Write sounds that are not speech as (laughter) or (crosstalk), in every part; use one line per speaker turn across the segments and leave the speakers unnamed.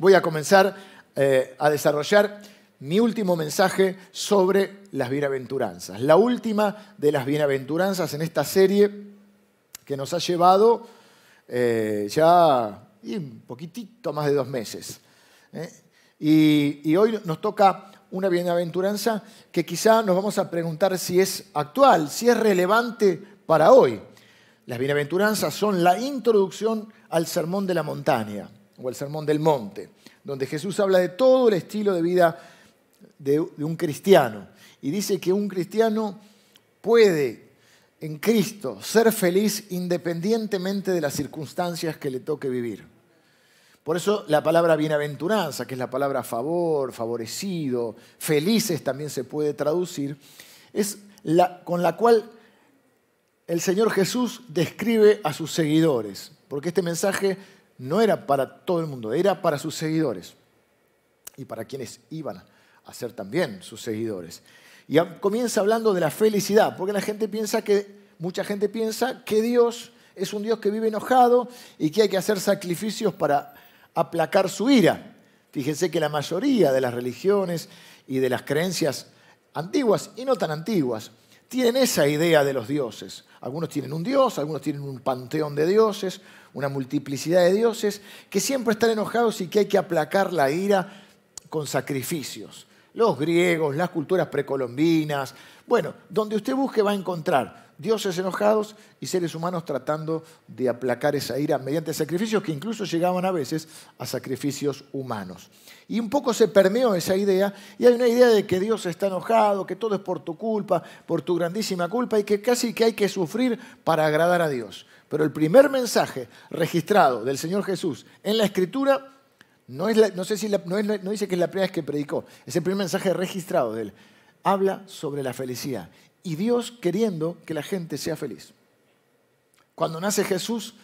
voy a comenzar eh, a desarrollar mi último mensaje sobre las bienaventuranzas. La última de las bienaventuranzas en esta serie que nos ha llevado eh, ya un poquitito más de dos meses. ¿eh? Y, y hoy nos toca una bienaventuranza que quizá nos vamos a preguntar si es actual, si es relevante para hoy. Las bienaventuranzas son la introducción al sermón de la montaña o el sermón del monte, donde Jesús habla de todo el estilo de vida de, un cristiano. Y dice que un cristiano puede en Cristo ser feliz independientemente de las circunstancias que le toque vivir. Por eso la palabra bienaventuranza, que es la palabra favor, favorecido, felices también se puede traducir, es con la cual el Señor Jesús describe a sus seguidores, porque este mensaje no era para todo el mundo, era para sus seguidores y para quienes iban a ser también sus seguidores. Y comienza hablando de la felicidad, porque la gente piensa que, mucha gente piensa que Dios es un Dios que vive enojado y que hay que hacer sacrificios para aplacar su ira. Fíjense que la mayoría de las religiones y de las creencias antiguas y no tan antiguas tienen esa idea de los dioses. Algunos tienen un dios, algunos tienen un panteón de dioses, una multiplicidad de dioses, que siempre están enojados y que hay que aplacar la ira con sacrificios. Los griegos, las culturas precolombinas, bueno, donde usted busque va a encontrar dioses enojados y seres humanos tratando de aplacar esa ira mediante sacrificios que incluso llegaban a veces a sacrificios humanos. Y un poco se permeó esa idea y hay una idea de que Dios está enojado, que todo es por tu culpa, por tu grandísima culpa y que casi que hay que sufrir para agradar a Dios. Pero el primer mensaje registrado del Señor Jesús en la Escritura no, es no sé si no, dice que es la primera vez que predicó, es el primer mensaje registrado de él. Habla sobre la felicidad y Dios queriendo que la gente sea feliz. Cuando nace Jesús,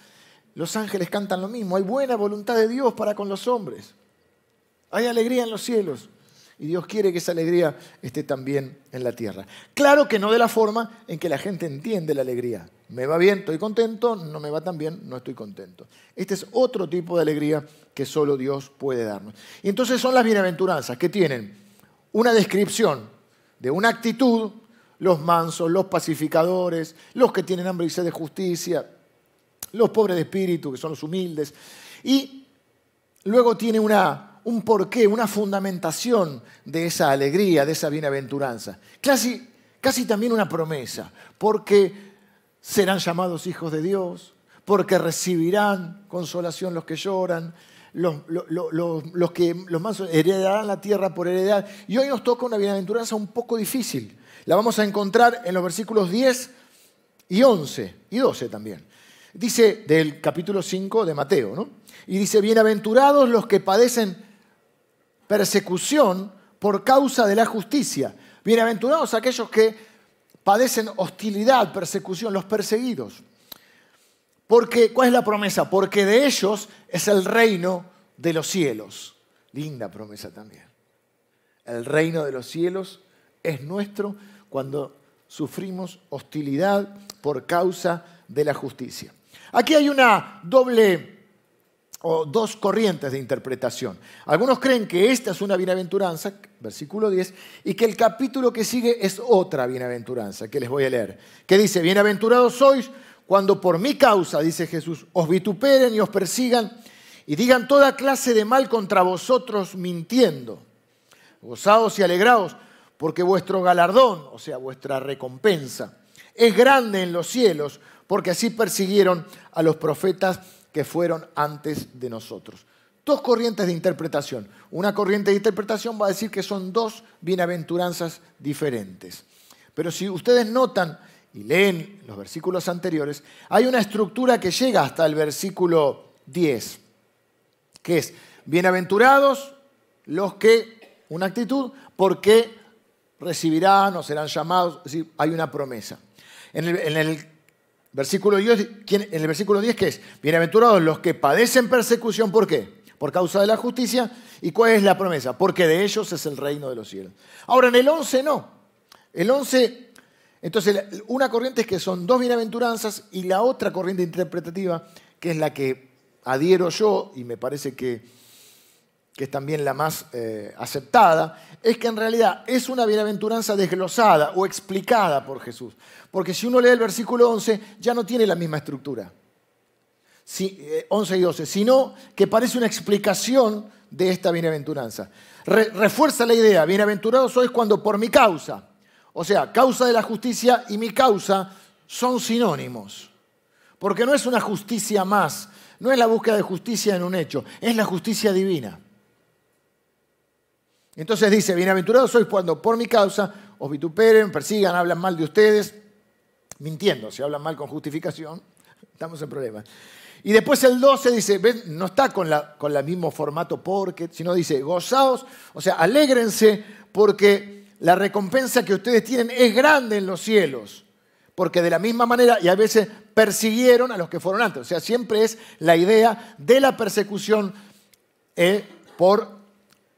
los ángeles cantan lo mismo. Hay buena voluntad de Dios para con los hombres. Hay alegría en los cielos. Y Dios quiere que esa alegría esté también en la tierra. Claro que no de la forma en que la gente entiende la alegría. Me va bien, estoy contento, no me va tan bien, no estoy contento. Este es otro tipo de alegría que solo Dios puede darnos. Y entonces son las bienaventuranzas que tienen una descripción de una actitud los mansos, los pacificadores, los que tienen hambre y sed de justicia, los pobres de espíritu, que son los humildes. Y luego tiene una, un porqué, una fundamentación de esa alegría, de esa bienaventuranza. Casi, casi también una promesa, porque serán llamados hijos de Dios, porque recibirán consolación los que lloran, los, los, que los mansos heredarán la tierra por heredad. Y hoy nos toca una bienaventuranza un poco difícil, la vamos a encontrar en los versículos 10 y 11 y 12 también. Dice del capítulo 5 de Mateo, ¿no? Y dice, bienaventurados los que padecen persecución por causa de la justicia. Bienaventurados aquellos que padecen hostilidad, persecución, los perseguidos. Porque, ¿cuál es la promesa? Porque de ellos es el reino de los cielos. Linda promesa también. El reino de los cielos es nuestro cuando sufrimos hostilidad por causa de la justicia. Aquí hay una doble o dos corrientes de interpretación. Algunos creen que esta es una bienaventuranza, versículo 10, y que el capítulo que sigue es otra bienaventuranza, que les voy a leer, que dice, bienaventurados sois cuando por mi causa, dice Jesús, os vituperen y os persigan y digan toda clase de mal contra vosotros mintiendo. Gozaos y alegraos, porque vuestro galardón, o sea, vuestra recompensa, es grande en los cielos, porque así persiguieron a los profetas que fueron antes de nosotros. Dos corrientes de interpretación. Una corriente de interpretación va a decir que son dos bienaventuranzas diferentes. Pero si ustedes notan y leen los versículos anteriores, hay una estructura que llega hasta el versículo 10, que es, bienaventurados los que, una actitud, porque recibirán o serán llamados, es decir, hay una promesa. En el, versículo 10, en el versículo 10, ¿qué es? Bienaventurados los que padecen persecución, ¿por qué? Por causa de la justicia. ¿Y cuál es la promesa? Porque de ellos es el reino de los cielos. Ahora, en el 11 no. El 11, entonces, una corriente es que son dos bienaventuranzas y la otra corriente interpretativa, que es la que adhiero yo y me parece que que es también la más eh, aceptada, es que en realidad es una bienaventuranza desglosada o explicada por Jesús. Porque si uno lee el versículo 11, ya no tiene la misma estructura. 11 eh, y 12, sino que parece una explicación de esta bienaventuranza. refuerza la idea, bienaventurado sois cuando por mi causa, o sea, causa de la justicia y mi causa son sinónimos. Porque no es una justicia más, no es la búsqueda de justicia en un hecho, es la justicia divina. Entonces dice, bienaventurados sois cuando por mi causa os vituperen, persigan, hablan mal de ustedes, mintiendo, si hablan mal con justificación, (laughs) estamos en problemas. Y después el 12 dice, no está con, la, el mismo formato porque, sino dice, gozaos, o sea, alégrense porque la recompensa que ustedes tienen es grande en los cielos. Porque de la misma manera, y a veces persiguieron a los que fueron antes. O sea, siempre es la idea de la persecución eh, por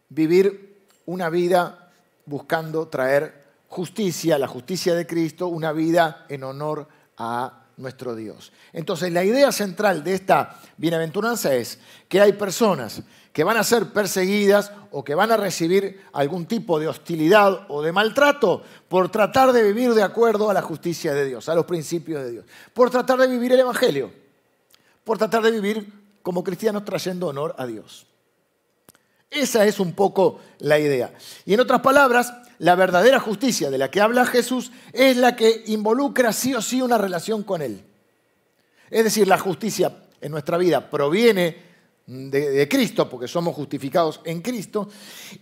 vivir una vida buscando traer justicia, la justicia de Cristo, una vida en honor a nuestro Dios. Entonces la idea central de esta bienaventuranza es que hay personas que van a ser perseguidas o que van a recibir algún tipo de hostilidad o de maltrato por tratar de vivir de acuerdo a la justicia de Dios, a los principios de Dios, por tratar de vivir el Evangelio, por tratar de vivir como cristianos trayendo honor a Dios. Esa es un poco la idea. Y en otras palabras, la verdadera justicia de la que habla Jesús es la que involucra sí o sí una relación con Él. Es decir, la justicia en nuestra vida proviene de, Cristo, porque somos justificados en Cristo,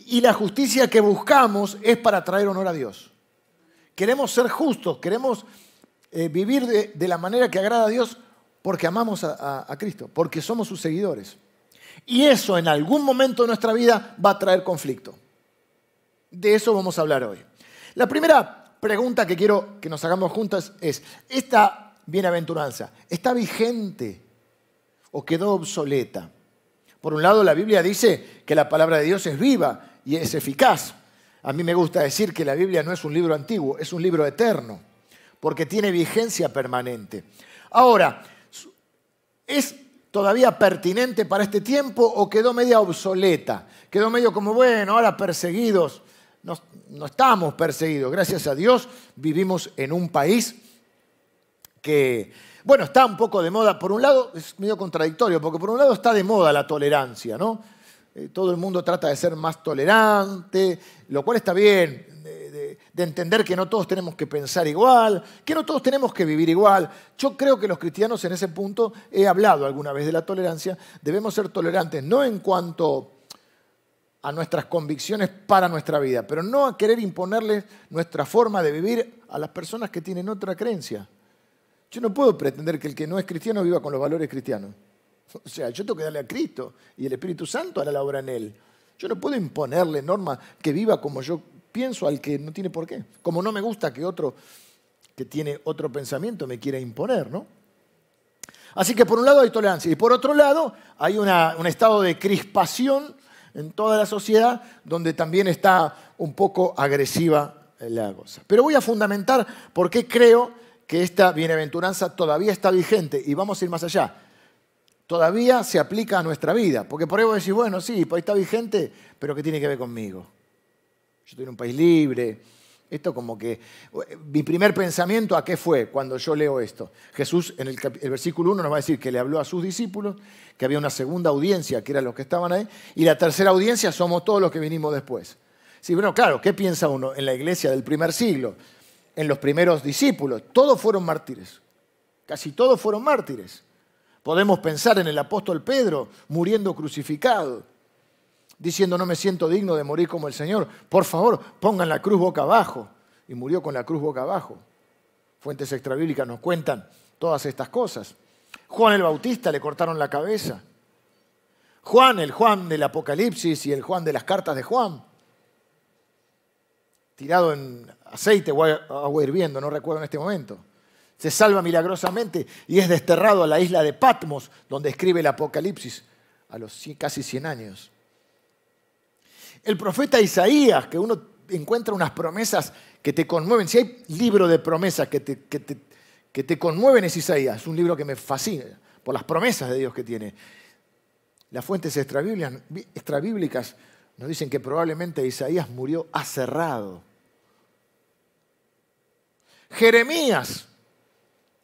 y la justicia que buscamos es para traer honor a Dios. Queremos ser justos, queremos eh, vivir de, la manera que agrada a Dios porque amamos a Cristo, porque somos sus seguidores. Y eso en algún momento de nuestra vida va a traer conflicto. De eso vamos a hablar hoy. La primera pregunta que quiero que nos hagamos juntas es, ¿esta bienaventuranza está vigente o quedó obsoleta? Por un lado, la Biblia dice que la palabra de Dios es viva y es eficaz. A mí me gusta decir que la Biblia no es un libro antiguo, es un libro eterno, porque tiene vigencia permanente. Ahora, ¿es todavía pertinente para este tiempo o quedó media obsoleta? Quedó medio como, bueno, ahora perseguidos no, estamos perseguidos. Gracias a Dios vivimos en un país que, bueno, está un poco de moda. Por un lado, es medio contradictorio, porque por un lado está de moda la tolerancia, ¿no? Eh, todo el mundo trata de ser más tolerante, lo cual está bien, de, de, entender que no todos tenemos que pensar igual, que no todos tenemos que vivir igual. Yo creo que los cristianos en ese punto, he hablado alguna vez de la tolerancia, debemos ser tolerantes, no en cuanto a nuestras convicciones para nuestra vida, pero no a querer imponerles nuestra forma de vivir a las personas que tienen otra creencia. Yo no puedo pretender que el que no es cristiano viva con los valores cristianos. (laughs) O sea, yo tengo que darle a Cristo y el Espíritu Santo hará la obra en él. Yo no puedo imponerle normas que viva como yo pienso al que no tiene por qué. Como no me gusta que otro que tiene otro pensamiento me quiera imponer, ¿no? Así que por un lado hay tolerancia y por otro lado hay un estado de crispación en toda la sociedad donde también está un poco agresiva la cosa. Pero voy a fundamentar por qué creo que esta bienaventuranza todavía está vigente y vamos a ir más allá. Todavía se aplica a nuestra vida, porque por ahí vos decís, bueno, sí, pues está vigente, pero ¿qué tiene que ver conmigo? Yo estoy en un país libre, esto como que, mi primer pensamiento a qué fue cuando yo leo esto. Jesús en el, versículo 1 nos va a decir que le habló a sus discípulos, que había una segunda audiencia, que eran los que estaban ahí, y la tercera audiencia somos todos los que vinimos después. Sí, bueno, claro, ¿qué piensa uno en la iglesia del primer siglo? En los primeros discípulos, todos fueron mártires, casi todos fueron mártires. Podemos pensar en el apóstol Pedro muriendo crucificado diciendo no me siento digno de morir como el Señor. Por favor, pongan la cruz boca abajo. Y murió con la cruz boca abajo. Fuentes extrabíblicas nos cuentan todas estas cosas. Juan el Bautista le cortaron la cabeza. Juan, el Juan del Apocalipsis y el Juan de las cartas de Juan. Tirado en aceite o agua hirviendo, no recuerdo en este momento. Se salva milagrosamente y es desterrado a la isla de Patmos, donde escribe el Apocalipsis a los casi 100 años el profeta Isaías, que uno encuentra unas promesas que te conmueven. Si hay libro de promesas que te, que te, conmueven es Isaías, es un libro que me fascina por las promesas de Dios que tiene. las fuentes extrabíblicas nos dicen que probablemente Isaías murió aserrado. Jeremías,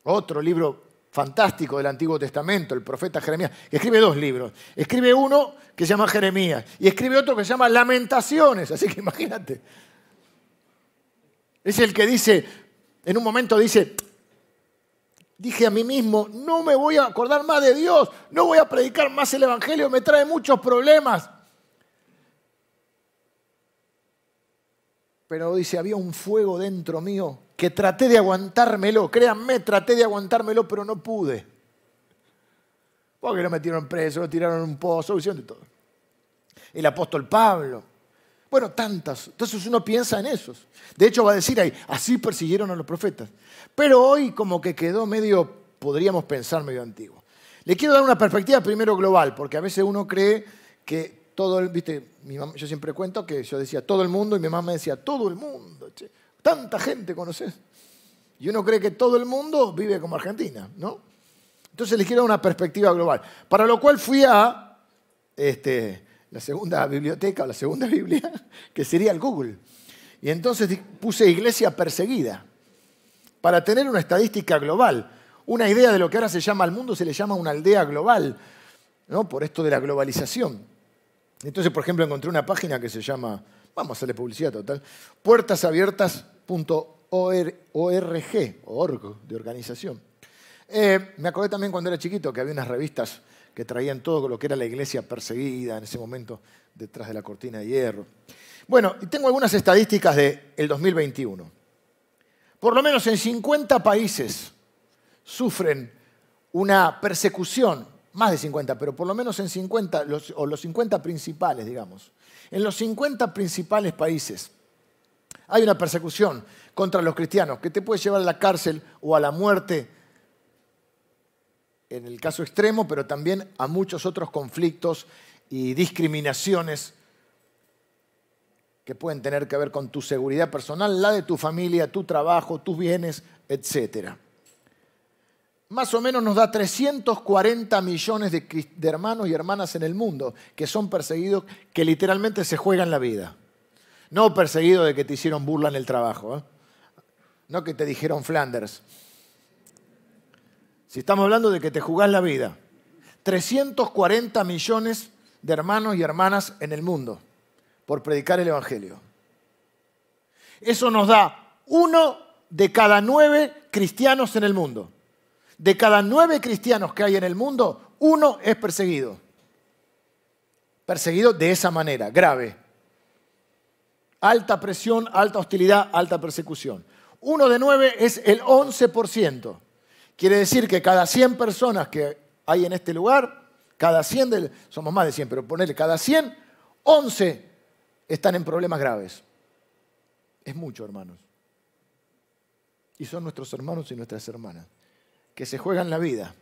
otro libro fantástico del Antiguo Testamento, el profeta Jeremías, que escribe dos libros. Escribe uno que se llama Jeremías y escribe otro que se llama Lamentaciones, así que imagínate. Es el que dice, en un momento dice, dije a mí mismo, no me voy a acordar más de Dios, no voy a predicar más el Evangelio, me trae muchos problemas. Pero dice, había un fuego dentro mío que traté de aguantármelo, créanme, traté de aguantármelo, pero no pude. Porque lo metieron preso, lo tiraron en un pozo, hicieron de todo. El apóstol Pablo. Bueno, tantas. Entonces uno piensa en esos. De hecho va a decir ahí, así persiguieron a los profetas. Pero hoy como que quedó medio, podríamos pensar medio antiguo. Le quiero dar una perspectiva primero global, porque a veces uno cree que todo el, viste, yo siempre cuento que yo decía todo el mundo y mi mamá me decía todo el mundo. Tanta gente conoces. Y uno cree que todo el mundo vive como Argentina, ¿no? Entonces les quiero una perspectiva global. Para lo cual fui a este, la segunda biblioteca o la segunda (laughs) Biblia, que sería el Google. Y entonces puse iglesia perseguida, para tener una estadística global, una idea de lo que ahora se llama al mundo, se le llama una aldea global, ¿no? por esto de la globalización. Entonces, por ejemplo, encontré una página que se llama, vamos a hacerle publicidad total, puertasabiertas.org, org de organización. Eh, me acordé también cuando era chiquito que había unas revistas que traían todo lo que era la iglesia perseguida en ese momento detrás de la cortina de hierro. Bueno, y tengo algunas estadísticas del 2021. Por lo menos en 50 países sufren una persecución, más de 50, pero por lo menos en 50, o los 50 principales, digamos. En los 50 principales países hay una persecución contra los cristianos que te puede llevar a la cárcel o a la muerte en el caso extremo, pero también a muchos otros conflictos y discriminaciones que pueden tener que ver con tu seguridad personal, la de tu familia, tu trabajo, tus bienes, etc. Más o menos nos da 340 millones de, hermanos y hermanas en el mundo que son perseguidos, que literalmente se juegan la vida. No perseguidos de que te hicieron burla en el trabajo, ¿eh? no que te dijeron Flanders si estamos hablando de que te jugás la vida, 340 millones de hermanos y hermanas en el mundo por predicar el Evangelio. Eso nos da uno de cada nueve cristianos en el mundo. De cada nueve cristianos que hay en el mundo, uno es perseguido. Perseguido de esa manera, grave. Alta presión, alta hostilidad, alta persecución. Uno de nueve es el 11%. Quiere decir que cada 100 personas que hay en este lugar, cada 100, somos más de 100, pero ponerle cada 100, 11 están en problemas graves. Es mucho, hermanos. Y son nuestros hermanos y nuestras hermanas, que se juegan la vida,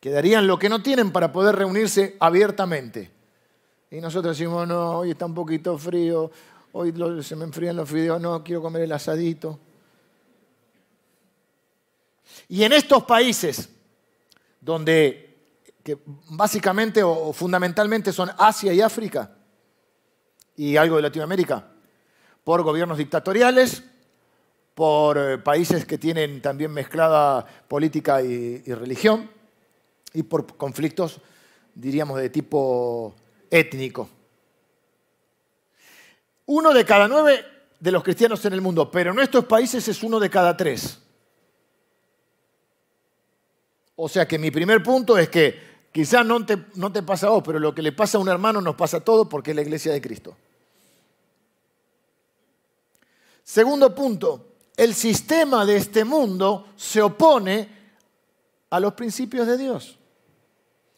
que darían lo que no tienen para poder reunirse abiertamente. Y nosotros decimos, no, hoy está un poquito frío, hoy se me enfrían los fideos, no, quiero comer el asadito. Y en estos países, donde básicamente o fundamentalmente son Asia y África, y algo de Latinoamérica, por gobiernos dictatoriales, por eh, países que tienen también mezclada política y, religión, y por conflictos, diríamos, de tipo étnico. Uno de cada nueve de los cristianos en el mundo, pero en estos países es uno de cada tres. O sea que mi primer punto es que quizás no te, no te pasa a vos, pero lo que le pasa a un hermano nos pasa a todos porque es la iglesia de Cristo. Segundo punto, el sistema de este mundo se opone a los principios de Dios.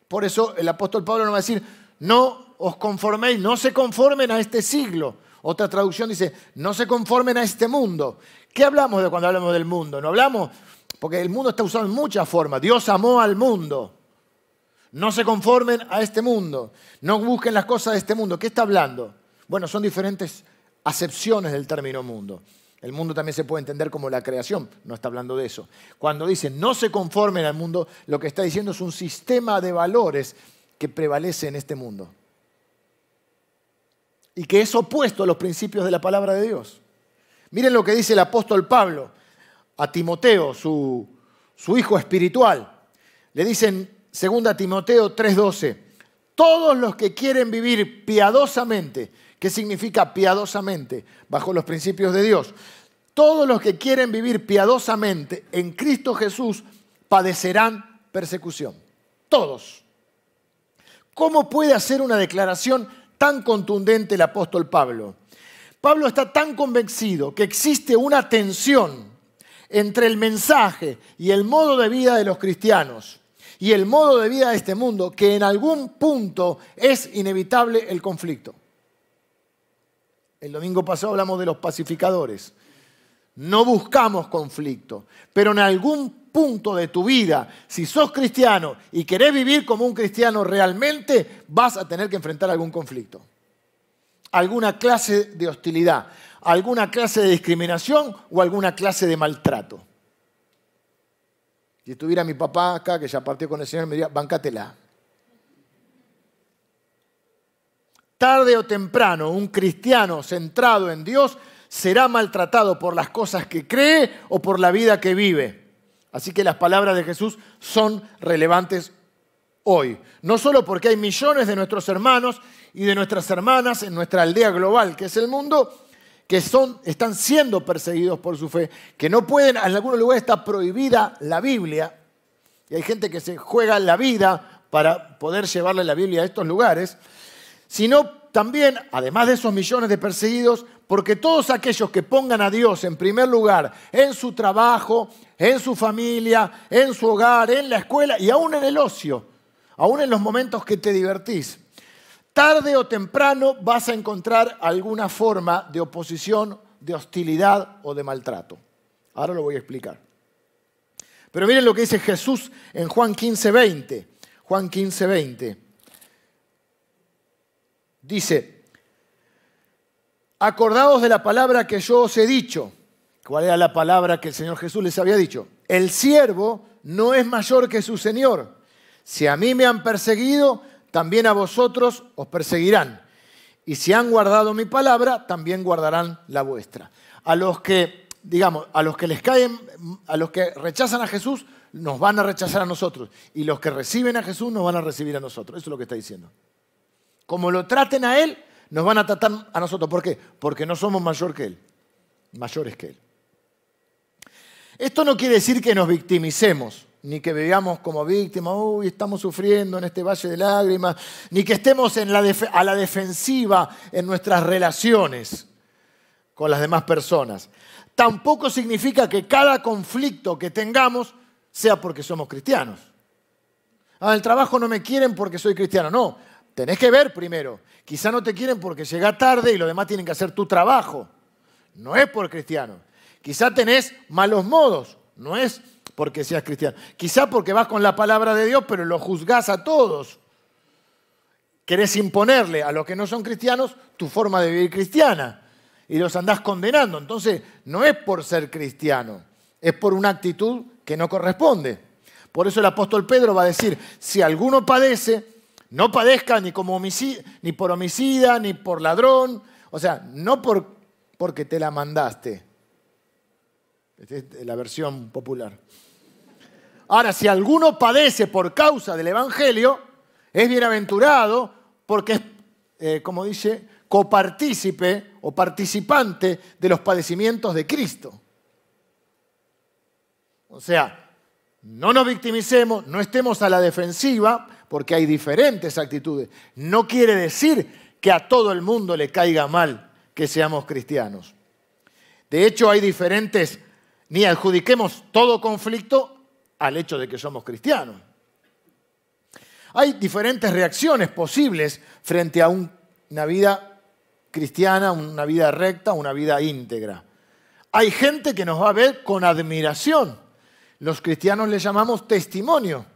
Por eso el apóstol Pablo nos va a decir, no os conforméis, no se conformen a este siglo. Otra traducción dice, no se conformen a este mundo. ¿Qué hablamos de cuando hablamos del mundo? No hablamos porque el mundo está usado en muchas formas. Dios amó al mundo. No se conformen a este mundo. No busquen las cosas de este mundo. ¿Qué está hablando? Bueno, son diferentes acepciones del término mundo. El mundo también se puede entender como la creación, no está hablando de eso. Cuando dice no se conformen al mundo, lo que está diciendo es un sistema de valores que prevalece en este mundo y que es opuesto a los principios de la palabra de Dios. Miren lo que dice el apóstol Pablo a Timoteo, su, hijo espiritual. Le dicen 2 Timoteo 3:12, todos los que quieren vivir piadosamente, ¿qué significa piadosamente? Bajo los principios de Dios. Todos los que quieren vivir piadosamente en Cristo Jesús padecerán persecución. Todos. ¿Cómo puede hacer una declaración tan contundente el apóstol Pablo? Pablo está tan convencido que existe una tensión entre el mensaje y el modo de vida de los cristianos y el modo de vida de este mundo que en algún punto es inevitable el conflicto. El domingo pasado hablamos de los pacificadores. No buscamos conflicto, pero en algún punto de tu vida, si sos cristiano y querés vivir como un cristiano realmente, vas a tener que enfrentar algún conflicto, alguna clase de hostilidad, alguna clase de discriminación o alguna clase de maltrato. Si estuviera mi papá acá, que ya partió con el Señor, me diría, bancátela. Tarde o temprano, un cristiano centrado en Dios será maltratado por las cosas que cree o por la vida que vive. Así que las palabras de Jesús son relevantes hoy. No solo porque hay millones de nuestros hermanos y de nuestras hermanas en nuestra aldea global, que es el mundo, que son, están siendo perseguidos por su fe, que no pueden, en algunos lugares está prohibida la Biblia, y hay gente que se juega la vida para poder llevarle la Biblia a estos lugares, sino también, además de esos millones de perseguidos, porque todos aquellos que pongan a Dios en primer lugar en su trabajo, en su familia, en su hogar, en la escuela y aún en el ocio, aún en los momentos que te divertís, tarde o temprano vas a encontrar alguna forma de oposición, de hostilidad o de maltrato. Ahora lo voy a explicar. Pero miren lo que dice Jesús en Juan 15, 20. Juan 15, 20. Dice, acordaos de la palabra que yo os he dicho. ¿Cuál era la palabra que el Señor Jesús les había dicho? El siervo no es mayor que su Señor. Si a mí me han perseguido, también a vosotros os perseguirán. Y si han guardado mi palabra, también guardarán la vuestra. A los que, digamos, a los que les caen, a los que rechazan a Jesús, nos van a rechazar a nosotros. Y los que reciben a Jesús, nos van a recibir a nosotros. Eso es lo que está diciendo. Como lo traten a Él, nos van a tratar a nosotros. ¿Por qué? Porque no somos mayor que Él. Mayores que Él. Esto no quiere decir que nos victimicemos ni que veamos como víctimas, uy, estamos sufriendo en este valle de lágrimas, ni que estemos en la a la defensiva en nuestras relaciones con las demás personas. Tampoco significa que cada conflicto que tengamos sea porque somos cristianos. Ah, el trabajo no me quieren porque soy cristiano. No, tenés que ver primero. Quizá no te quieren porque llega tarde y los demás tienen que hacer tu trabajo. No es por cristiano. Quizá tenés malos modos. No es porque seas cristiano. Quizá porque vas con la palabra de Dios, pero lo juzgás a todos. Querés imponerle a los que no son cristianos tu forma de vivir cristiana y los andás condenando. Entonces, no es por ser cristiano, es por una actitud que no corresponde. Por eso el apóstol Pedro va a decir, si alguno padece, no padezca ni, como ni por homicida, ni por ladrón, o sea, no por, porque te la mandaste. Esta es la versión popular. Ahora, si alguno padece por causa del Evangelio, es bienaventurado porque es, eh, como dice, copartícipe o participante de los padecimientos de Cristo. O sea, no nos victimicemos, no estemos a la defensiva, porque hay diferentes actitudes. No quiere decir que a todo el mundo le caiga mal que seamos cristianos. De hecho, hay diferentes, ni adjudiquemos todo conflicto al hecho de que somos cristianos. Hay diferentes reacciones posibles frente a una vida cristiana, una vida recta, una vida íntegra. Hay gente que nos va a ver con admiración. Los cristianos le llamamos testimonio.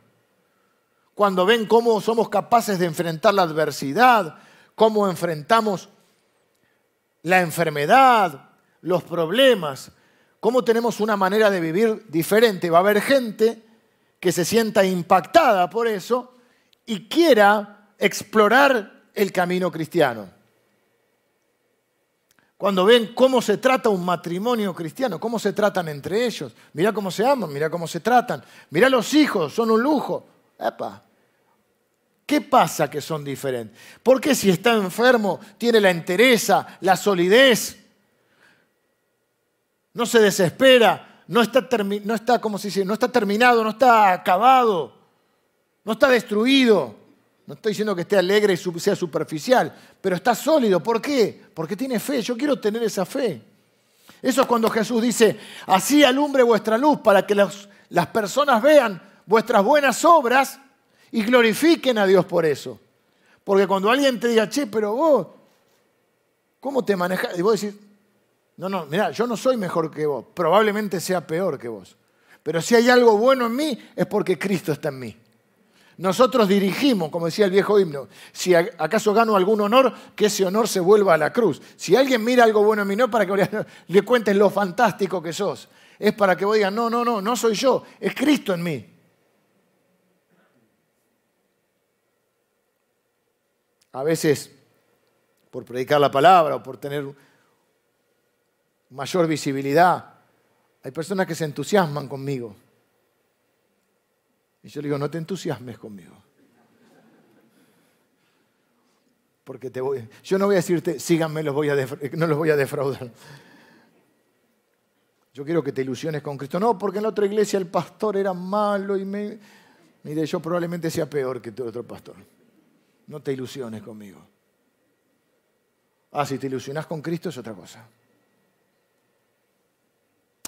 Cuando ven cómo somos capaces de enfrentar la adversidad, cómo enfrentamos la enfermedad, los problemas, cómo tenemos una manera de vivir diferente. Va a haber gente que se sienta impactada por eso y quiera explorar el camino cristiano. Cuando ven cómo se trata un matrimonio cristiano, cómo se tratan entre ellos, mira cómo se aman, mira cómo se tratan, mira los hijos, son un lujo. Epa. ¿Qué pasa que son diferentes? ¿Por qué si está enfermo tiene la entereza, la solidez? No se desespera, no está, no está, ¿cómo se no está terminado, no está acabado, no está destruido. No estoy diciendo que esté alegre y sea superficial, pero está sólido. ¿Por qué? Porque tiene fe. Yo quiero tener esa fe. Eso es cuando Jesús dice, así alumbre vuestra luz para que las personas vean vuestras buenas obras y glorifiquen a Dios por eso. Porque cuando alguien te diga, che, pero vos, ¿cómo te manejas? Y vos decís, no, no, mira, yo no soy mejor que vos, probablemente sea peor que vos. Pero si hay algo bueno en mí, es porque Cristo está en mí. Nosotros dirigimos, como decía el viejo himno, si acaso gano algún honor, que ese honor se vuelva a la cruz. Si alguien mira algo bueno en mí, no es para que le cuentes lo fantástico que sos, es para que vos digas, no, no, no, no soy yo, es Cristo en mí. A veces por predicar la palabra o por tener mayor visibilidad, hay personas que se entusiasman conmigo. Y yo le digo, no te entusiasmes conmigo. Porque te voy, yo no voy a decirte, síganme, no los voy a defraudar. Yo quiero que te ilusiones con Cristo. No, porque en la otra iglesia el pastor era malo y me... Mire, yo probablemente sea peor que tu otro pastor. No te ilusiones conmigo. Ah, si te ilusionas con Cristo es otra cosa.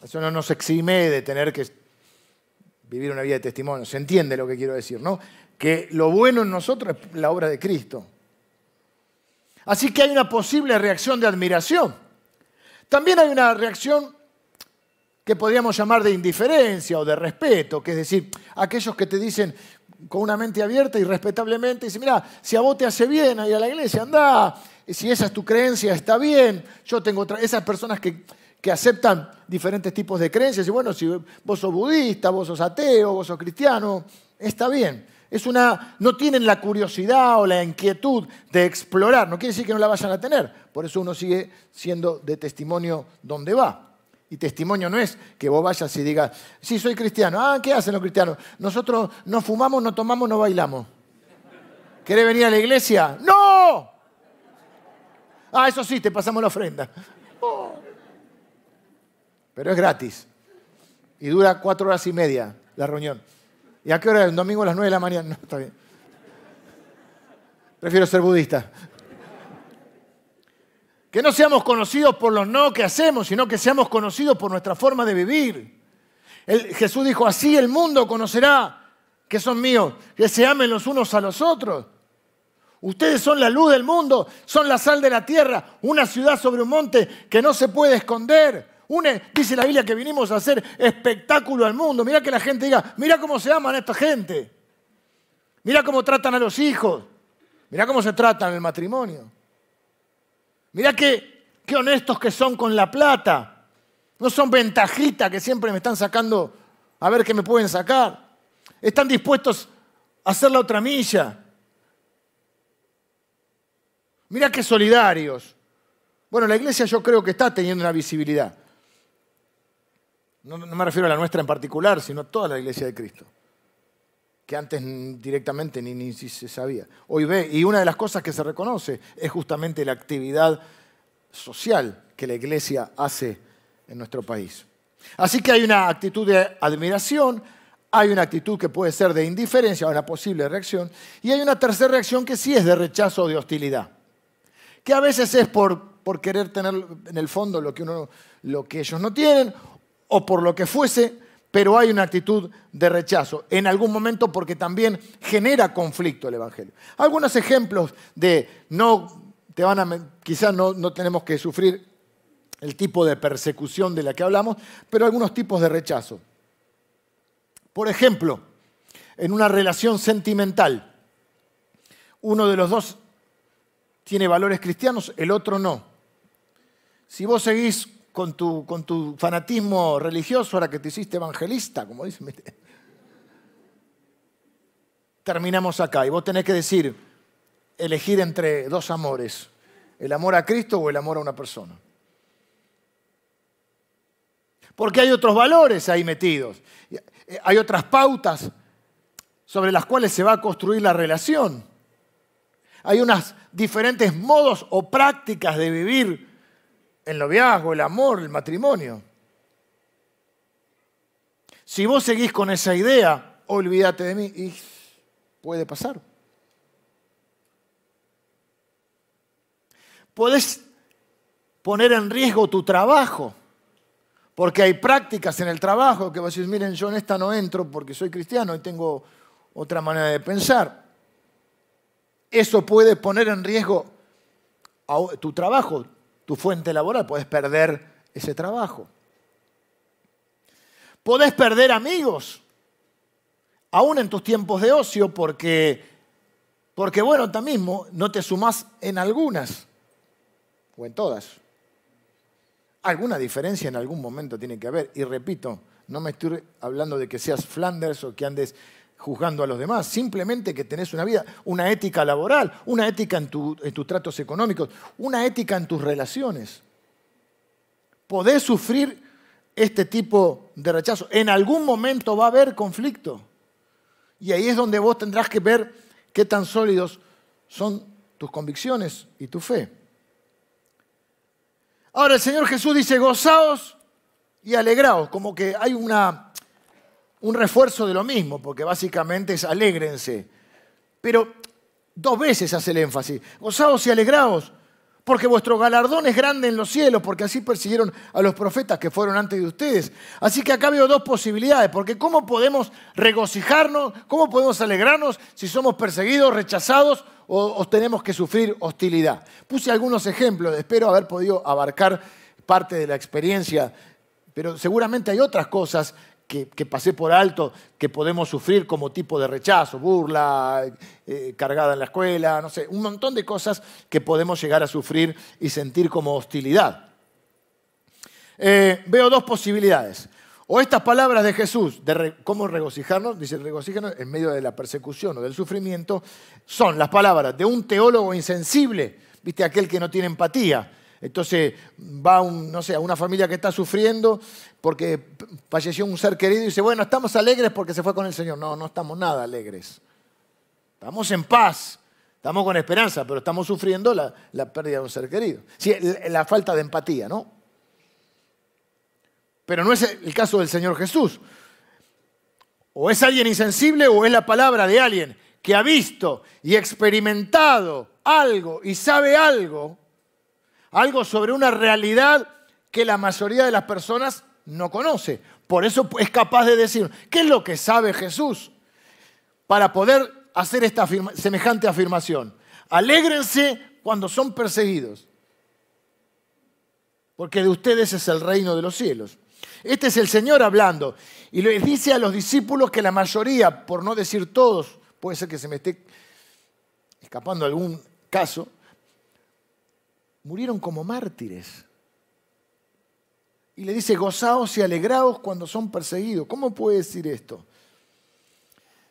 Eso no nos exime de tener que vivir una vida de testimonio. Se entiende lo que quiero decir, ¿no? Que lo bueno en nosotros es la obra de Cristo. Así que hay una posible reacción de admiración. También hay una reacción que podríamos llamar de indiferencia o de respeto, que es decir, aquellos que te dicen, con una mente abierta y respetablemente, dice, mira, si a vos te hace bien ir a la iglesia, anda, si esa es tu creencia, está bien. Yo tengo otra, esas personas que, que aceptan diferentes tipos de creencias, y bueno, si vos sos budista, vos sos ateo, vos sos cristiano, está bien. Es una, no tienen la curiosidad o la inquietud de explorar, no quiere decir que no la vayan a tener, por eso uno sigue siendo de testimonio donde va. Y testimonio no es que vos vayas y digas, sí, soy cristiano. Ah, ¿qué hacen los cristianos? Nosotros no fumamos, no tomamos, no bailamos. ¿Querés venir a la iglesia? ¡No! Ah, eso sí, te pasamos la ofrenda. Pero es gratis. Y dura cuatro horas y media la reunión. ¿Y a qué hora? El domingo a las nueve de la mañana. No, está bien. Prefiero ser budista. Que no seamos conocidos por los no que hacemos, sino que seamos conocidos por nuestra forma de vivir. Jesús dijo, así el mundo conocerá que son míos, que se amen los unos a los otros. Ustedes son la luz del mundo, son la sal de la tierra, una ciudad sobre un monte que no se puede esconder. dice la Biblia que vinimos a hacer espectáculo al mundo. Mira que la gente diga, mira cómo se aman a esta gente. Mira cómo tratan a los hijos. Mira cómo se tratan en el matrimonio. Mirá qué, qué honestos que son con la plata. No son ventajitas que siempre me están sacando a ver qué me pueden sacar. Están dispuestos a hacer la otra milla. Mirá qué solidarios. Bueno, la iglesia yo creo que está teniendo una visibilidad. No, no, me refiero a la nuestra en particular, sino a toda la iglesia de Cristo. Que antes directamente ni, ni se sabía. Hoy ve, y una de las cosas que se reconoce es justamente la actividad social que la iglesia hace en nuestro país. Así que hay una actitud de admiración, hay una actitud que puede ser de indiferencia, una posible reacción, y hay una tercera reacción que sí es de rechazo o de hostilidad, que a veces es por, por querer tener en el fondo lo que, uno, lo que ellos no tienen, o por lo que fuese, pero hay una actitud de rechazo, en algún momento porque también genera conflicto el Evangelio. Algunos ejemplos de no te van a, quizás no, no tenemos que sufrir el tipo de persecución de la que hablamos, pero algunos tipos de rechazo. Por ejemplo, en una relación sentimental, uno de los dos tiene valores cristianos, el otro no. Si vos seguís con tu, con tu fanatismo religioso, ahora que te hiciste evangelista, como dicen, terminamos acá. Y vos tenés que decir, elegir entre dos amores, el amor a Cristo o el amor a una persona. Porque hay otros valores ahí metidos, hay otras pautas sobre las cuales se va a construir la relación. Hay unos diferentes modos o prácticas de vivir el noviazgo, el amor, el matrimonio. Si vos seguís con esa idea, olvídate de mí y puede pasar. Podés poner en riesgo tu trabajo, porque hay prácticas en el trabajo que vos decís, miren, yo en esta no entro porque soy cristiano y tengo otra manera de pensar. Eso puede poner en riesgo tu trabajo, tu fuente laboral, puedes perder ese trabajo. Podés perder amigos, aún en tus tiempos de ocio, porque, porque bueno, también mismo no te sumás en algunas o en todas. Alguna diferencia en algún momento tiene que haber. Y repito, no me estoy hablando de que seas Flanders o que andes juzgando a los demás, simplemente que tenés una vida, una ética laboral, una ética en, tus tratos económicos, una ética en tus relaciones. Podés sufrir este tipo de rechazo. En algún momento va a haber conflicto. Y ahí es donde vos tendrás que ver qué tan sólidos son tus convicciones y tu fe. Ahora el Señor Jesús dice, gozaos y alegraos, como que hay una un refuerzo de lo mismo, porque básicamente es alégrense. Pero dos veces hace el énfasis, gozaos y alegraos, porque vuestro galardón es grande en los cielos, porque así persiguieron a los profetas que fueron antes de ustedes. Así que acá veo dos posibilidades, porque ¿cómo podemos regocijarnos, cómo podemos alegrarnos si somos perseguidos, rechazados o, tenemos que sufrir hostilidad? Puse algunos ejemplos, espero haber podido abarcar parte de la experiencia, pero seguramente hay otras cosas que, pasé por alto que podemos sufrir como tipo de rechazo, burla, eh, cargada en la escuela, no sé, un montón de cosas que podemos llegar a sufrir y sentir como hostilidad. Eh, veo dos posibilidades. O estas palabras de Jesús, de cómo regocijarnos, dice regocijarnos en medio de la persecución o del sufrimiento, son las palabras de un teólogo insensible, viste, aquel que no tiene empatía, entonces va no sé, a una familia que está sufriendo porque falleció un ser querido y dice, bueno, estamos alegres porque se fue con el Señor. No, no estamos nada alegres. Estamos en paz, estamos con esperanza, pero estamos sufriendo la, pérdida de un ser querido. Sí, la falta de empatía, ¿no? Pero no es el caso del Señor Jesús. O es alguien insensible o es la palabra de alguien que ha visto y experimentado algo y sabe algo algo sobre una realidad que la mayoría de las personas no conoce. Por eso es capaz de decir, ¿qué es lo que sabe Jesús? Para poder hacer esta semejante afirmación. Alégrense cuando son perseguidos, porque de ustedes es el reino de los cielos. Este es el Señor hablando y le dice a los discípulos que la mayoría, por no decir todos, puede ser que se me esté escapando algún caso, murieron como mártires. Y le dice, gozaos y alegraos cuando son perseguidos. ¿Cómo puede decir esto?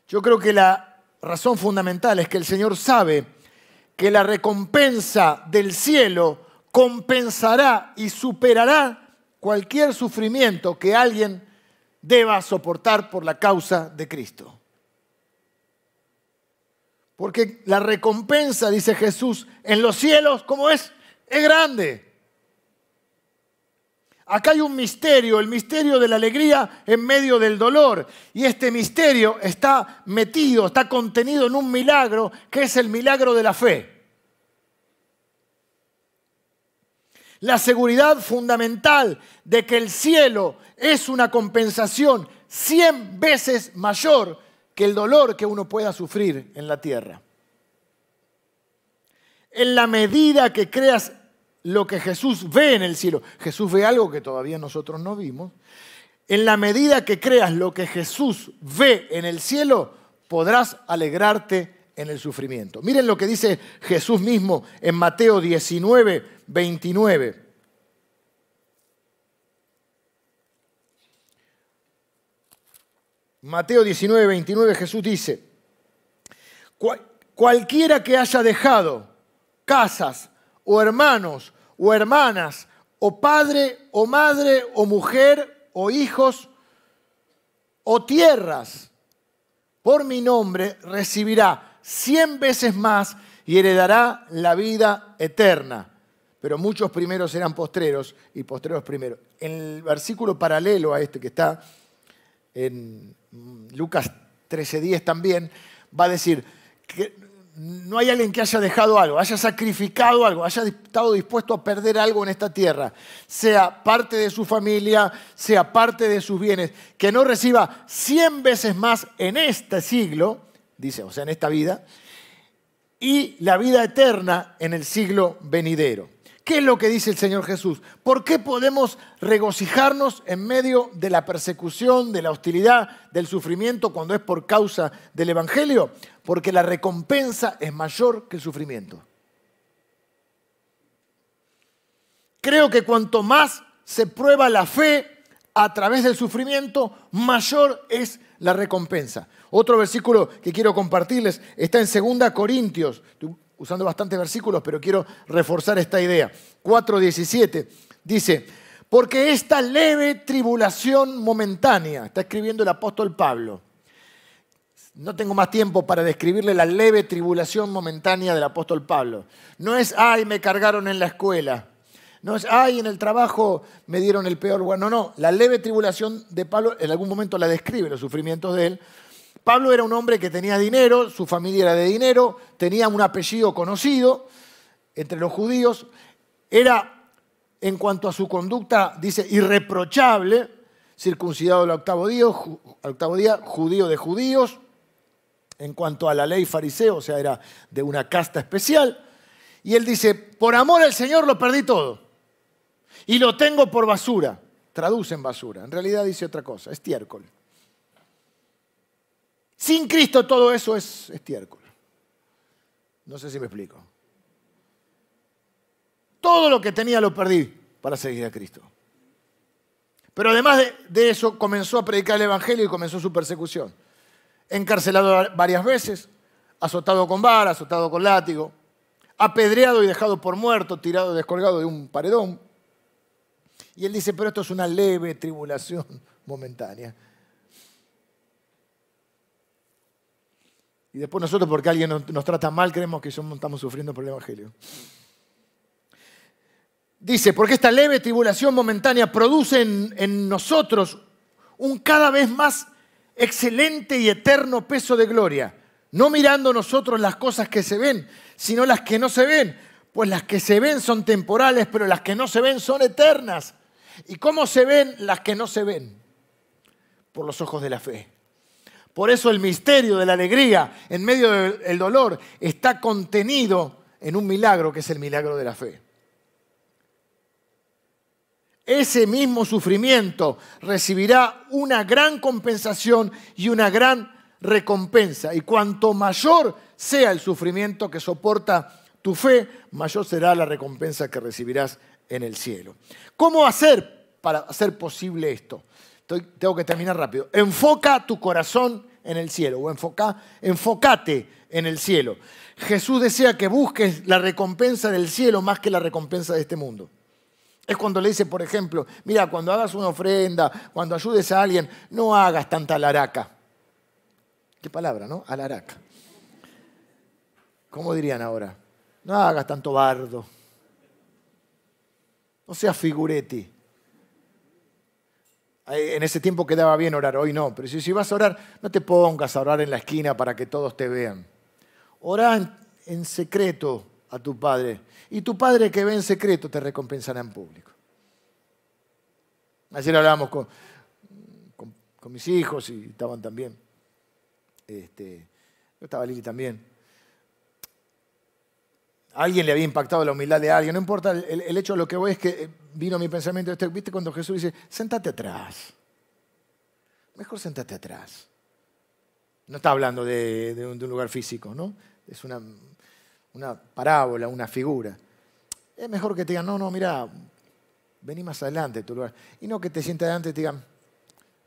Yo creo que la razón fundamental es que el Señor sabe que la recompensa del cielo compensará y superará cualquier sufrimiento que alguien deba soportar por la causa de Cristo. Porque la recompensa, dice Jesús, en los cielos, ¿cómo es? Es grande. Acá hay un misterio, el misterio de la alegría en medio del dolor. Y este misterio está metido, está contenido en un milagro que es el milagro de la fe. La seguridad fundamental de que el cielo es una compensación cien veces mayor que el dolor que uno pueda sufrir en la tierra. En la medida que creas lo que Jesús ve en el cielo. Jesús ve algo que todavía nosotros no vimos. En la medida que creas lo que Jesús ve en el cielo, podrás alegrarte en el sufrimiento. Miren lo que dice Jesús mismo en Mateo 19, 29. Mateo 19, 29 Jesús dice, cualquiera que haya dejado casas o hermanos o hermanas o padre o madre o mujer o hijos o tierras por mi nombre recibirá cien veces más y heredará la vida eterna. Pero muchos primeros serán postreros y postreros primeros. En el versículo paralelo a este que está en Lucas 13:10 también, va a decir que no hay alguien que haya dejado algo, haya sacrificado algo, haya estado dispuesto a perder algo en esta tierra, sea parte de su familia, sea parte de sus bienes, que no reciba cien veces más en este siglo, dice, o sea, en esta vida, y la vida eterna en el siglo venidero. ¿Qué es lo que dice el Señor Jesús? ¿Por qué podemos regocijarnos en medio de la persecución, de la hostilidad, del sufrimiento cuando es por causa del Evangelio? Porque la recompensa es mayor que el sufrimiento. Creo que cuanto más se prueba la fe a través del sufrimiento, mayor es la recompensa. Otro versículo que quiero compartirles está en 2 Corintios usando bastantes versículos, pero quiero reforzar esta idea. 4.17 dice, porque esta leve tribulación momentánea, está escribiendo el apóstol Pablo, no tengo más tiempo para describirle la leve tribulación momentánea del apóstol Pablo. No es, ay, me cargaron en la escuela. No es, ay, en el trabajo me dieron el peor lugar. No, no, la leve tribulación de Pablo en algún momento la describe, los sufrimientos de él, Pablo era un hombre que tenía dinero, su familia era de dinero, tenía un apellido conocido entre los judíos, era, en cuanto a su conducta, dice, irreprochable, circuncidado al octavo día, octavo día judío de judíos, en cuanto a la ley fariseo, o sea, era de una casta especial. Y él dice, por amor al Señor lo perdí todo. Y lo tengo por basura. Traduce en basura. En realidad dice otra cosa, estiércol. Sin Cristo todo eso es estiércol. No sé si me explico. Todo lo que tenía lo perdí para seguir a Cristo. Pero además de, eso comenzó a predicar el Evangelio y comenzó su persecución. Encarcelado varias veces, azotado con vara, azotado con látigo, apedreado y dejado por muerto, tirado, descolgado de un paredón. Y él dice, pero esto es una leve tribulación momentánea. Y después nosotros, porque alguien nos, trata mal, creemos que estamos sufriendo por el Evangelio. Dice, porque esta leve tribulación momentánea produce en, en nosotros un cada vez más excelente y eterno peso de gloria, no mirando nosotros las cosas que se ven, sino las que no se ven, pues las que se ven son temporales, pero las que no se ven son eternas. ¿Y cómo se ven las que no se ven? Por los ojos de la fe. Por eso el misterio de la alegría en medio del dolor está contenido en un milagro que es el milagro de la fe. Ese mismo sufrimiento recibirá una gran compensación y una gran recompensa. Y cuanto mayor sea el sufrimiento que soporta tu fe, mayor será la recompensa que recibirás en el cielo. ¿Cómo hacer para hacer posible esto? tengo que terminar rápido. Enfoca tu corazón en el cielo o enfoca, enfócate en el cielo. Jesús desea que busques la recompensa del cielo más que la recompensa de este mundo. Es cuando le dice, por ejemplo, mira, cuando hagas una ofrenda, cuando ayudes a alguien, no hagas tanta alaraca. ¿Qué palabra, no? Alaraca. ¿Cómo dirían ahora? No hagas tanto bardo. No seas figuretti. En ese tiempo quedaba bien orar, hoy no. Pero si, vas a orar, no te pongas a orar en la esquina para que todos te vean. Ora en, secreto a tu Padre. Y tu Padre que ve en secreto te recompensará en público. Ayer hablábamos con, con, mis hijos y estaban también. Este, estaba Lili también. Alguien le había impactado la humildad de alguien. No importa, el, el hecho, lo que voy es que eh, vino mi pensamiento, este, ¿viste cuando Jesús dice, sentate atrás? Mejor sentate atrás. No está hablando de, un, lugar físico, ¿no? Es una, una, parábola, una figura. Es mejor que te digan, no, no, mira, vení más adelante tu lugar. Y no que te sientas adelante y te digan,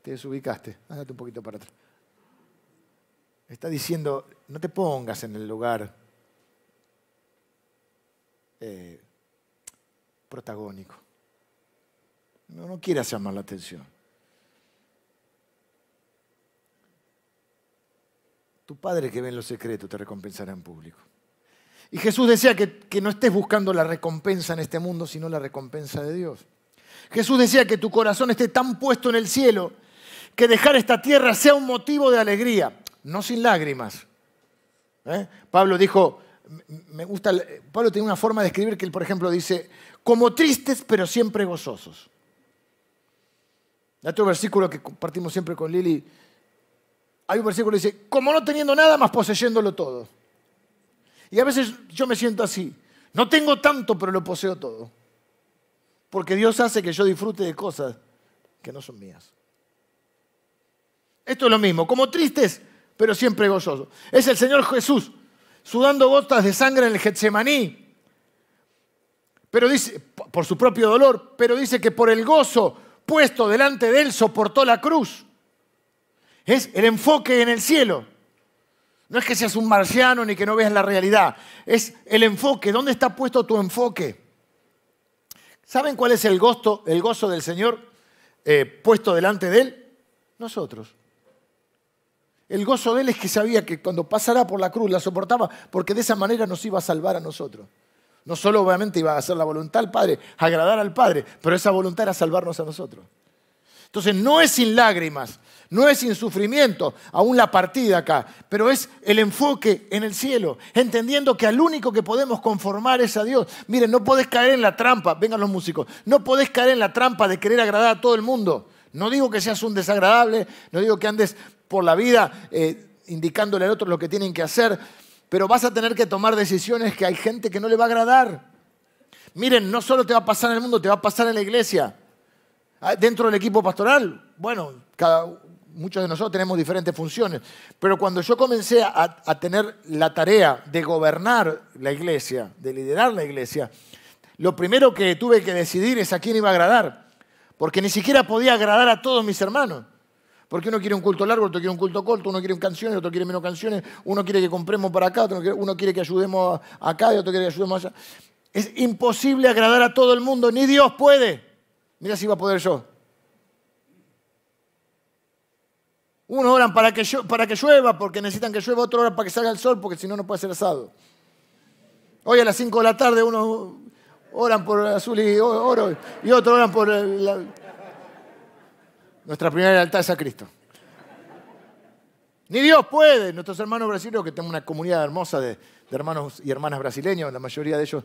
te desubicaste, andate un poquito para atrás. Está diciendo, no te pongas en el lugar eh, protagónico. No, no quieras llamar la atención. Tu Padre que ve en lo secreto te recompensará en público. Y Jesús decía que, que, no estés buscando la recompensa en este mundo, sino la recompensa de Dios. Jesús decía que tu corazón esté tan puesto en el cielo que dejar esta tierra sea un motivo de alegría, no sin lágrimas. ¿Eh? Pablo dijo, me gusta, Pablo tiene una forma de escribir que él, por ejemplo, dice, como tristes pero siempre gozosos. Hay otro versículo que compartimos siempre con Lili, hay un versículo que dice, como no teniendo nada más poseyéndolo todo. Y a veces yo me siento así, no tengo tanto pero lo poseo todo. Porque Dios hace que yo disfrute de cosas que no son mías. Esto es lo mismo, como tristes pero siempre gozosos. Es el Señor Jesús sudando gotas de sangre en el Getsemaní. Pero dice, por su propio dolor, pero dice que por el gozo puesto delante de él soportó la cruz. Es el enfoque en el cielo. No es que seas un marciano ni que no veas la realidad. Es el enfoque. ¿Dónde está puesto tu enfoque? ¿Saben cuál es el gozo, el gozo del Señor eh, puesto delante de Él? Nosotros. El gozo de Él es que sabía que cuando pasara por la cruz la soportaba porque de esa manera nos iba a salvar a nosotros. No solo obviamente iba a hacer la voluntad del Padre, agradar al Padre, pero esa voluntad era salvarnos a nosotros. Entonces no es sin lágrimas, no es sin sufrimiento, aún la partida acá, pero es el enfoque en el cielo, entendiendo que al único que podemos conformar es a Dios. Miren, no podés caer en la trampa, vengan los músicos, no podés caer en la trampa de querer agradar a todo el mundo. No digo que seas un desagradable, no digo que andes por la vida eh, indicándole al otro lo que tienen que hacer, pero vas a tener que tomar decisiones que hay gente que no le va a agradar. Miren, no solo te va a pasar en el mundo, te va a pasar en la iglesia. Ah, dentro del equipo pastoral, bueno, muchos de nosotros tenemos diferentes funciones, pero cuando yo comencé a, a tener la tarea de gobernar la iglesia, de liderar la iglesia, lo primero que tuve que decidir es a quién iba a agradar, porque ni siquiera podía agradar a todos mis hermanos. Porque uno quiere un culto largo, otro quiere un culto corto, uno quiere canciones, otro quiere menos canciones, uno quiere que compremos para acá, uno quiere que ayudemos acá y otro quiere que ayudemos allá. Es imposible agradar a todo el mundo, ni Dios puede. Mira si va a poder yo. Unos oran para que, para que llueva porque necesitan que llueva, otros oran para que salga el sol porque si no, no puede ser asado. Hoy a las 5 de la tarde unos oran por azul y oro y otros oran por la, nuestra primera lealtad es a Cristo. Ni Dios puede. Nuestros hermanos brasileños, que tenemos una comunidad hermosa de, hermanos y hermanas brasileños, la mayoría de ellos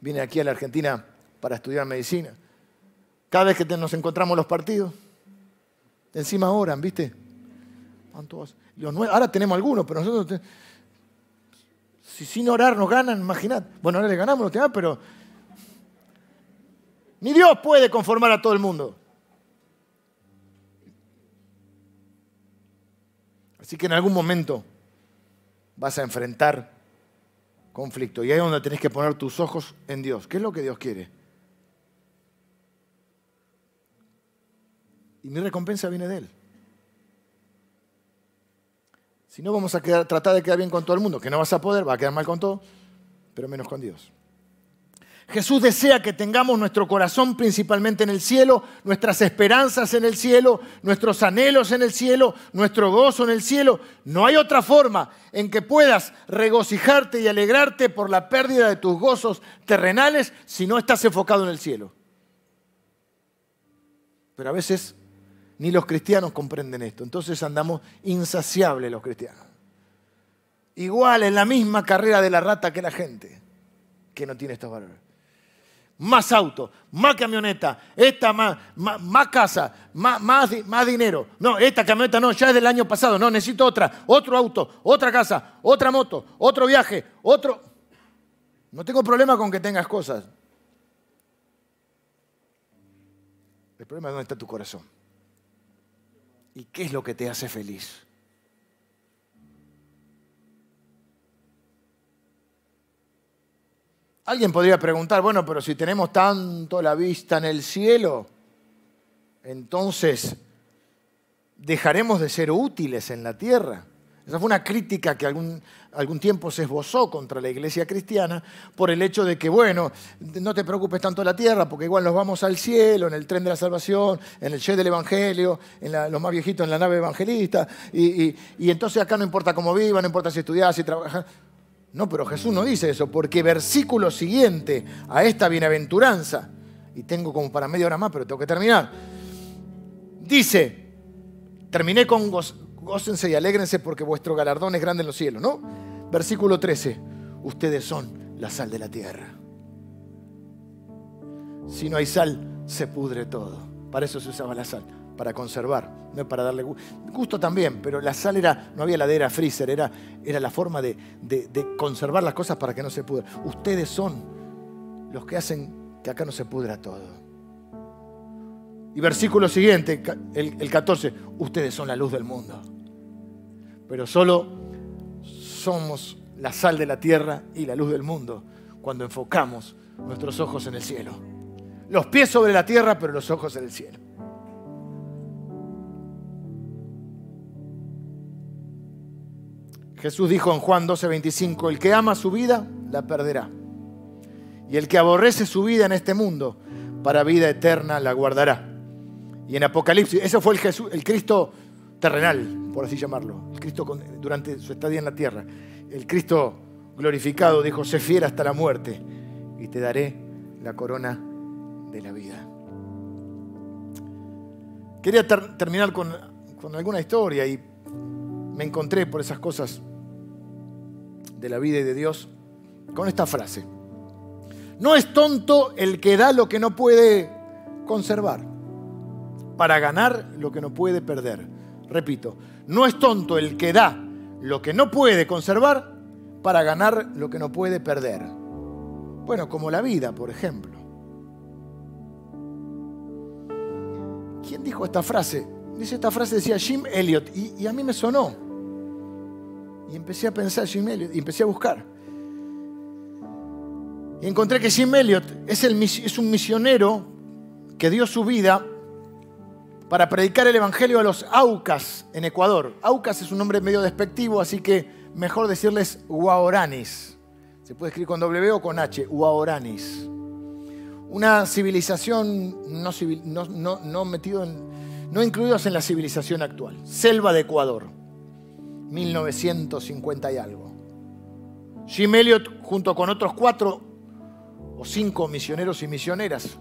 vienen aquí a la Argentina para estudiar medicina. Cada vez que nos encontramos los partidos, encima oran, ¿viste? ahora tenemos algunos, pero nosotros, si sin orar nos ganan, imaginad. Bueno, ahora le ganamos los demás, pero ni Dios puede conformar a todo el mundo. Así que en algún momento vas a enfrentar conflicto. Y ahí es donde tenés que poner tus ojos en Dios. ¿Qué es lo que Dios quiere? Y mi recompensa viene de Él. Si no, vamos a tratar de quedar bien con todo el mundo, que no vas a poder, va a quedar mal con todo, pero menos con Dios. Jesús desea que tengamos nuestro corazón principalmente en el cielo, nuestras esperanzas en el cielo, nuestros anhelos en el cielo, nuestro gozo en el cielo. No hay otra forma en que puedas regocijarte y alegrarte por la pérdida de tus gozos terrenales si no estás enfocado en el cielo. Pero a veces ni los cristianos comprenden esto, entonces andamos insaciables los cristianos. Igual en la misma carrera de la rata que la gente que no tiene estos valores más auto, más camioneta, esta más, más, casa, más, más, dinero. No, esta camioneta no, ya es del año pasado, no, necesito otra, otro auto, otra casa, otra moto, otro viaje, otro... No tengo problema con que tengas cosas. El problema es dónde está tu corazón. ¿Y qué es lo que te hace feliz? Alguien podría preguntar, bueno, pero si tenemos tanto la vista en el cielo, entonces dejaremos de ser útiles en la tierra. Esa fue una crítica que algún, algún tiempo se esbozó contra la iglesia cristiana por el hecho de que, bueno, no te preocupes tanto la tierra, porque igual nos vamos al cielo, en el tren de la salvación, en el jet del evangelio, en los más viejitos en la nave evangelista, y, y entonces acá no importa cómo vivan, no importa si estudias, si trabajas. No, pero Jesús no dice eso, porque versículo siguiente a esta bienaventuranza, y tengo como para media hora más, pero tengo que terminar, dice, terminé con gócense y alégrense porque vuestro galardón es grande en los cielos, ¿no? Versículo 13, ustedes son la sal de la tierra. Si no hay sal, se pudre todo. Para eso se usaba la sal para conservar, no es para darle gusto. Gusto también, pero la sal era, no había ladera, freezer, era, era la forma de, conservar las cosas para que no se pudra. Ustedes son los que hacen que acá no se pudra todo. Y versículo siguiente, el, el 14, ustedes son la luz del mundo. Pero solo somos la sal de la tierra y la luz del mundo cuando enfocamos nuestros ojos en el cielo. Los pies sobre la tierra, pero los ojos en el cielo. Jesús dijo en Juan 12:25, el que ama su vida, la perderá. Y el que aborrece su vida en este mundo, para vida eterna la guardará. Y en Apocalipsis, ese fue el, Jesús, el Cristo terrenal, por así llamarlo, el Cristo durante su estadía en la tierra. El Cristo glorificado dijo, sé fiel hasta la muerte y te daré la corona de la vida. Quería terminar con, con alguna historia y me encontré por esas cosas de la vida y de Dios con esta frase. No es tonto el que da lo que no puede conservar para ganar lo que no puede perder. Repito, no es tonto el que da lo que no puede conservar para ganar lo que no puede perder. Bueno, como la vida, por ejemplo. ¿Quién dijo esta frase? Dice esta frase, decía Jim Elliot, y, y a mí me sonó. Y empecé a pensar Jim Elliot y empecé a buscar. Y encontré que Jim Elliot es, un misionero que dio su vida para predicar el Evangelio a los Aucas en Ecuador. Aucas es un nombre medio despectivo, así que mejor decirles Huaoranis. Se puede escribir con W o con H, Huaoranis. Una civilización no, no, no, en, no en la civilización actual. Selva de Ecuador. 1950 y algo. Jim Elliot, junto con otros cuatro o cinco misioneros y misioneras,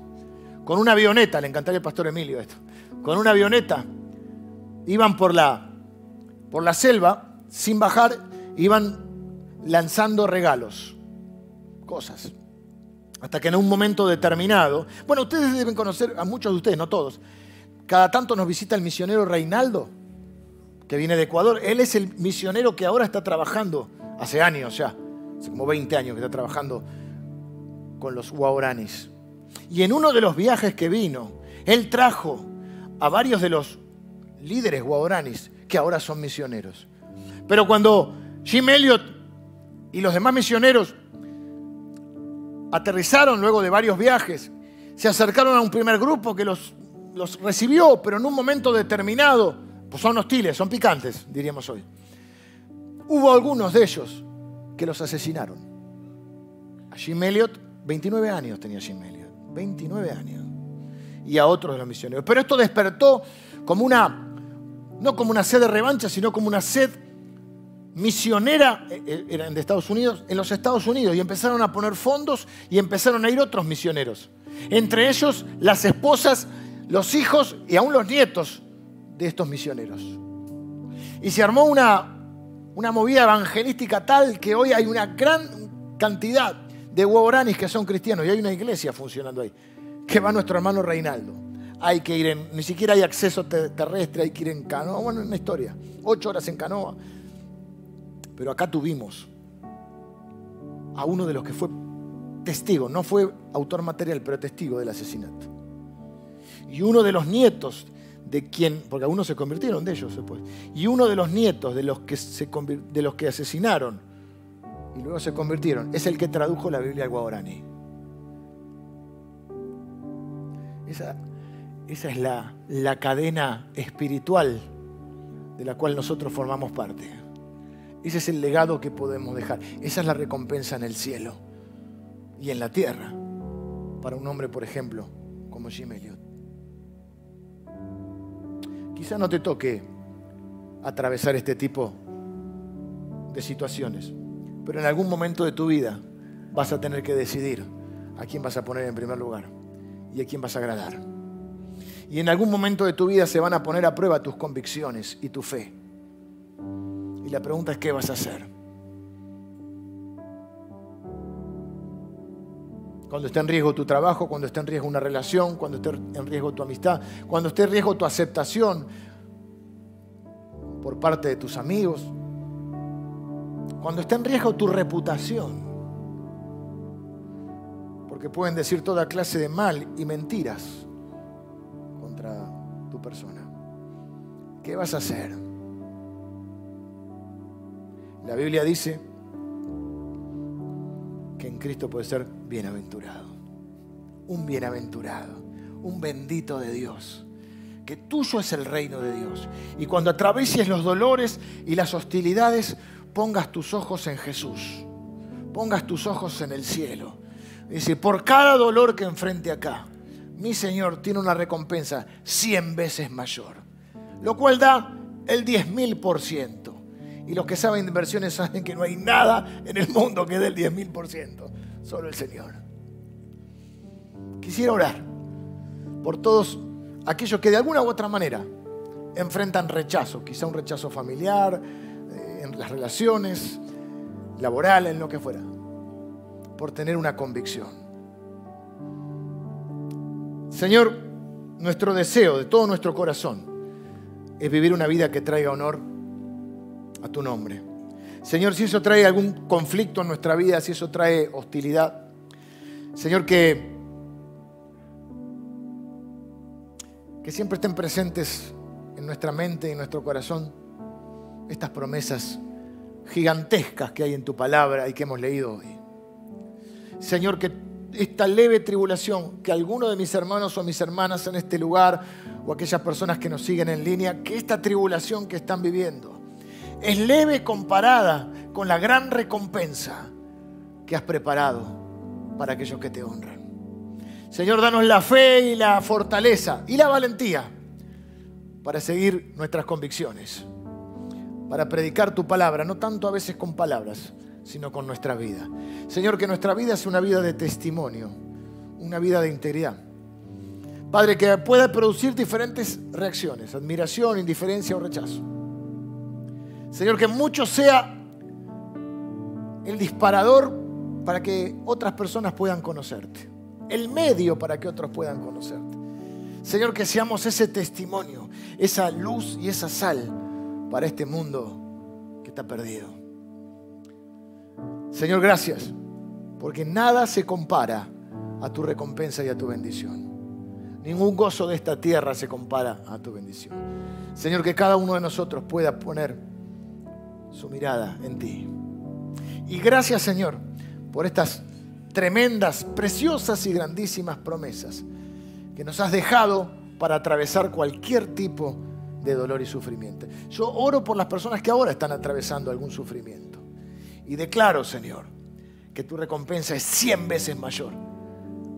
con una avioneta, le encantaría al pastor Emilio esto, con una avioneta, iban por la, por la selva, sin bajar, iban lanzando regalos, cosas. Hasta que en un momento determinado, bueno, ustedes deben conocer, a muchos de ustedes, no todos, cada tanto nos visita el misionero Reinaldo, que viene de Ecuador. Él es el misionero que ahora está trabajando, hace años ya, hace como 20 años que está trabajando con los guauranis. Y en uno de los viajes que vino, él trajo a varios de los líderes guauranis que ahora son misioneros. Pero cuando Jim Elliot y los demás misioneros aterrizaron luego de varios viajes, se acercaron a un primer grupo que los, los recibió, pero en un momento determinado pues son hostiles, son picantes, diríamos hoy. Hubo algunos de ellos que los asesinaron. A Jim Elliot, 29 años tenía Jim Elliot, 29 años. Y a otros de los misioneros. Pero esto despertó como una, no como una sed de revancha, sino como una sed misionera eh, eh, de Estados Unidos, en los Estados Unidos, y empezaron a poner fondos y empezaron a ir otros misioneros. Entre ellos las esposas, los hijos y aún los nietos de estos misioneros. Y se armó una, una movida evangelística tal que hoy hay una gran cantidad de huevoranis que son cristianos y hay una iglesia funcionando ahí, que va nuestro hermano Reinaldo. Hay que ir en, ni siquiera hay acceso terrestre, hay que ir en canoa, bueno, una historia, ocho horas en canoa. Pero acá tuvimos a uno de los que fue testigo, no fue autor material, pero testigo del asesinato. Y uno de los nietos de quien, porque algunos se convirtieron de ellos después, y uno de los nietos de los que, se, de los que asesinaron y luego se convirtieron, es el que tradujo la Biblia al guaraní. Esa, esa es la, la cadena espiritual de la cual nosotros formamos parte. Ese es el legado que podemos dejar. Esa es la recompensa en el cielo y en la tierra para un hombre, por ejemplo, como Jim Elliot. Quizá no te toque atravesar este tipo de situaciones, pero en algún momento de tu vida vas a tener que decidir a quién vas a poner en primer lugar y a quién vas a agradar. Y en algún momento de tu vida se van a poner a prueba tus convicciones y tu fe. Y la pregunta es, ¿qué vas a hacer? Cuando esté en riesgo tu trabajo, cuando esté en riesgo una relación, cuando esté en riesgo tu amistad, cuando esté en riesgo tu aceptación por parte de tus amigos, cuando esté en riesgo tu reputación, porque pueden decir toda clase de mal y mentiras contra tu persona. ¿Qué vas a hacer? La Biblia dice que en Cristo puede ser bienaventurado. Un bienaventurado, un bendito de Dios. Que tuyo es el reino de Dios. Y cuando atravieses los dolores y las hostilidades, pongas tus ojos en Jesús. Pongas tus ojos en el cielo. Dice, por cada dolor que enfrente acá, mi Señor tiene una recompensa cien veces mayor. Lo cual da el diez mil por ciento. Y los que saben de inversiones saben que no hay nada en el mundo que dé el 10.000%, solo el Señor. Quisiera orar por todos aquellos que de alguna u otra manera enfrentan rechazo, quizá un rechazo familiar, eh, en las relaciones, laboral, en lo que fuera, por tener una convicción. Señor, nuestro deseo de todo nuestro corazón es vivir una vida que traiga honor a tu nombre. Señor, si eso trae algún conflicto en nuestra vida, si eso trae hostilidad, Señor, que, que siempre estén presentes en nuestra mente y en nuestro corazón estas promesas gigantescas que hay en tu palabra y que hemos leído hoy. Señor, que esta leve tribulación que alguno de mis hermanos o mis hermanas en este lugar o aquellas personas que nos siguen en línea, que esta tribulación que están viviendo, es leve comparada con la gran recompensa que has preparado para aquellos que te honran. Señor, danos la fe y la fortaleza y la valentía para seguir nuestras convicciones, para predicar tu palabra, no tanto a veces con palabras, sino con nuestra vida. Señor, que nuestra vida sea una vida de testimonio, una vida de integridad. Padre, que pueda producir diferentes reacciones, admiración, indiferencia o rechazo. Señor, que mucho sea el disparador para que otras personas puedan conocerte. El medio para que otros puedan conocerte. Señor, que seamos ese testimonio, esa luz y esa sal para este mundo que está perdido. Señor, gracias, porque nada se compara a tu recompensa y a tu bendición. Ningún gozo de esta tierra se compara a tu bendición. Señor, que cada uno de nosotros pueda poner su mirada en ti. Y gracias Señor por estas tremendas, preciosas y grandísimas promesas que nos has dejado para atravesar cualquier tipo de dolor y sufrimiento. Yo oro por las personas que ahora están atravesando algún sufrimiento. Y declaro, Señor, que tu recompensa es cien veces mayor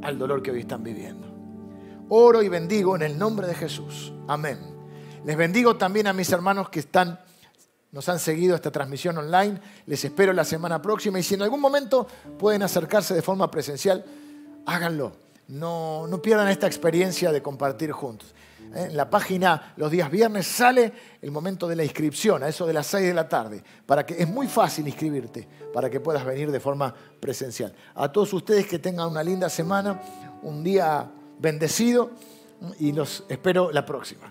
al dolor que hoy están viviendo. Oro y bendigo en el nombre de Jesús. Amén. Les bendigo también a mis hermanos que están nos han seguido esta transmisión online. Les espero la semana próxima y si en algún momento pueden acercarse de forma presencial, háganlo. No, no pierdan esta experiencia de compartir juntos. ¿eh? En la página los días viernes sale el momento de la inscripción, a eso de las 6 de la tarde, para que es muy fácil inscribirte, para que puedas venir de forma presencial. A todos ustedes que tengan una linda semana, un día bendecido y los espero la próxima.